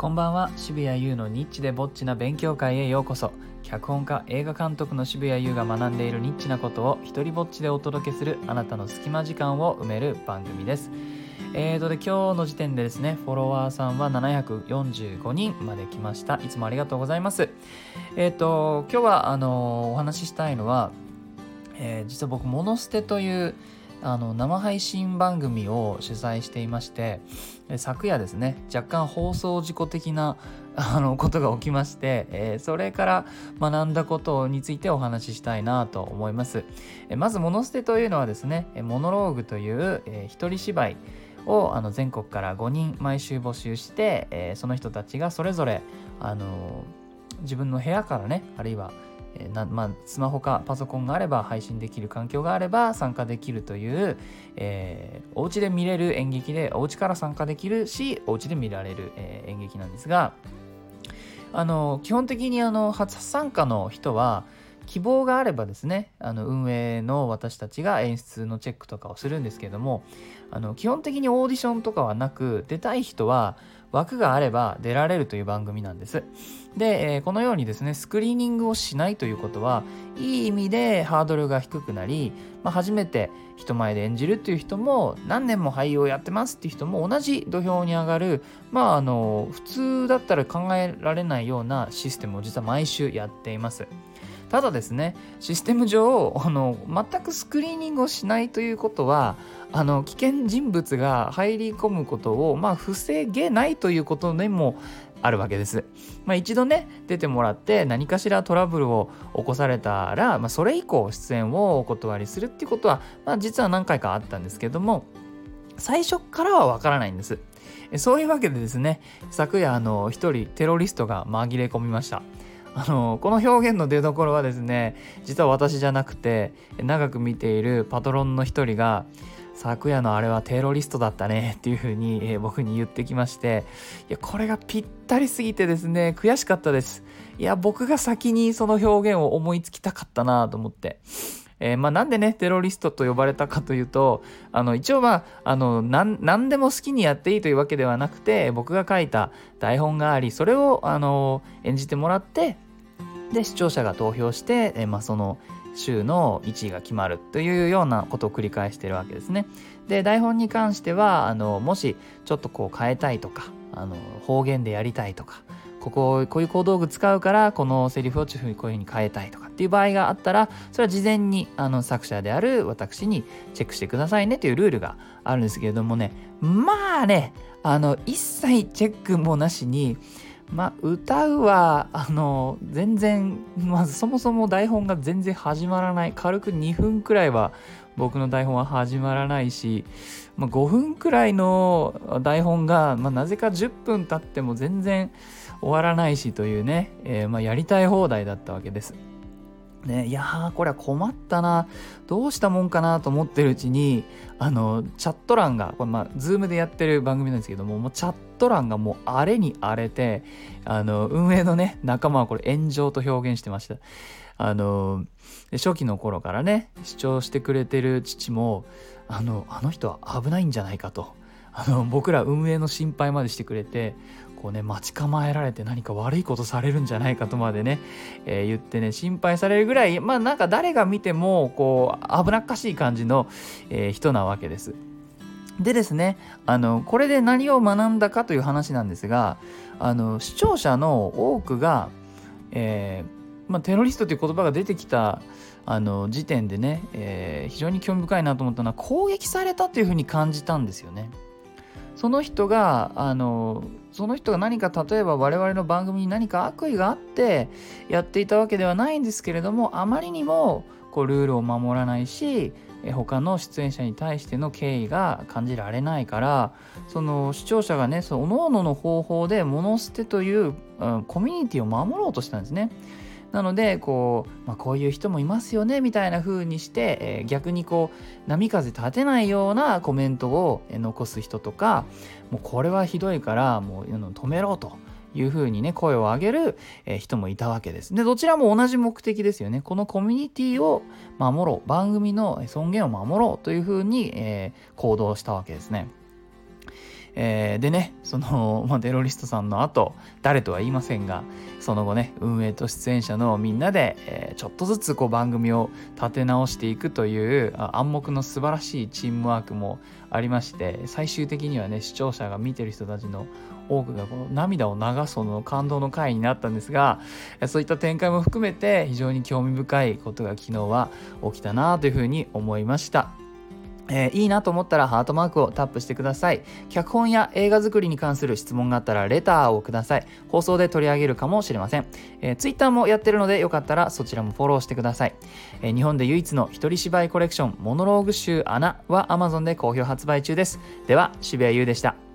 こんばんは。渋谷優のニッチでぼっちな勉強会へようこそ。脚本家映画監督の渋谷優が学んでいるニッチなことを一人ぼっちでお届けするあなたの隙間時間を埋める番組です。えーとで今日の時点でですねフォロワーさんは745人まで来ました。いつもありがとうございます。えっ、ー、と今日はあのお話ししたいのは、えー、実は僕モノステというあの生配信番組を主催していまして昨夜ですね若干放送事故的なあのことが起きまして、えー、それから学んだことについてお話ししたいなと思います、えまずモノステというのはですねモノローグという、えー、一人芝居をあの全国から5人毎週募集して、えー、その人たちがそれぞれあの自分の部屋からねあるいはえ、なまあ、スマホかパソコンがあれば配信できる環境があれば参加できるという、えー、お家で見れる演劇でお家から参加できるしお家で見られる、えー、演劇なんですがあの基本的にあの初参加の人は希望があればですねあの運営の私たちが演出のチェックとかをするんですけれどもあの基本的にオーディションとかはなく出たい人は枠があれば出られるという番組なんです。で、え、このようにですね、スクリーニングをしないということは、いい意味でハードルが低くなり、まあ、初めて人前で演じるっていう人も、何年も俳優をやってますっていう人も同じ土俵に上がる、まあ、あの、普通だったら考えられないようなシステムを実は毎週やっています。ただですね、システム上、あの、全くスクリーニングをしないということは、あの、危険人物が入り込むことを、まあ、防げないということでもあるわけです。まあ、一度ね、出てもらって何かしらトラブルを起こされたら、まあ、それ以降出演をお断りするっていうことは、まあ、実は何回かあったんですけども、最初からはわからないんです。そういうわけでですね、昨夜、あの、一人テロリストが紛れ込みました。あのこの表現の出どころはですね実は私じゃなくて長く見ているパトロンの一人が昨夜のあれはテロリストだったねっていう風に、えー、僕に言ってきましていやこれがぴったりすぎてですね悔しかったです。いや僕が先にその表現を思いつきたかったなと思って。えー、まあ、なんでね、テロリストと呼ばれたかというと、あの、一応まあ、の、何でも好きにやっていいというわけではなくて、僕が書いた台本があり、それを、あの、演じてもらって、で、視聴者が投票して、えー、まあ、その、週の1位が決まるというようなことを繰り返してるわけですね。で台本に関してはあのもしちょっとこう変えたいとかあの方言でやりたいとかこここういう小道具使うからこのセリフをこういうふうに変えたいとかっていう場合があったらそれは事前にあの作者である私にチェックしてくださいねというルールがあるんですけれどもねまあねあの一切チェックもなしにまあ歌うはあの全然まずそもそも台本が全然始まらない。軽く2分くらいは僕の台本は始まらないし、まあ、5分くらいの台本が、まあ、なぜか10分経っても全然終わらないしというね、えー、まあ、やりたい放題だったわけです。ね、いやーこれは困ったなどうしたもんかなと思ってるうちにあのチャット欄がこれまあズームでやってる番組なんですけどももうチャット欄がもう荒れに荒れてあの運営のね仲間はこれ炎上と表現してましたあの初期の頃からね視聴してくれてる父もあのあの人は危ないんじゃないかとあの僕ら運営の心配までしてくれてこうね待ち構えられて何か悪いことされるんじゃないかとまでね、えー、言ってね心配されるぐらいまあなんか誰が見てもこう危なっかしい感じの、えー、人なわけです。でですねあのこれで何を学んだかという話なんですがあの視聴者の多くが、えーまあ、テロリストという言葉が出てきたあの時点でね、えー、非常に興味深いなと思ったのは攻撃されたというふうに感じたんですよね。その人があのその人が何か例えば我々の番組に何か悪意があってやっていたわけではないんですけれどもあまりにもこうルールを守らないし他の出演者に対しての敬意が感じられないからその視聴者がねその各々の方法で物捨てという、うん、コミュニティを守ろうとしたんですね。なのでこう、まあ、こういう人もいますよねみたいな風にして、えー、逆にこう波風立てないようなコメントを残す人とかもうこれはひどいからもう止めろと。いうふうにね声を上げる、え人もいたわけです。でどちらも同じ目的ですよね。このコミュニティを守ろう番組の尊厳を守ろうというふうに、えー、行動したわけですね。えー、でねその、まあ、デロリストさんの後誰とは言いませんがその後ね運営と出演者のみんなで、えー、ちょっとずつこう番組を立て直していくという暗黙の素晴らしいチームワークもありまして最終的にはね視聴者が見てる人たちの多くがこの涙を流すほどの感動の回になったんですがそういった展開も含めて非常に興味深いことが昨日は起きたなというふうに思いました。えー、いいなと思ったらハートマークをタップしてください。脚本や映画作りに関する質問があったらレターをください。放送で取り上げるかもしれません。えー、Twitter もやってるのでよかったらそちらもフォローしてください。えー、日本で唯一の一人芝居コレクションモノローグ集穴は Amazon で好評発売中です。では渋谷優でした。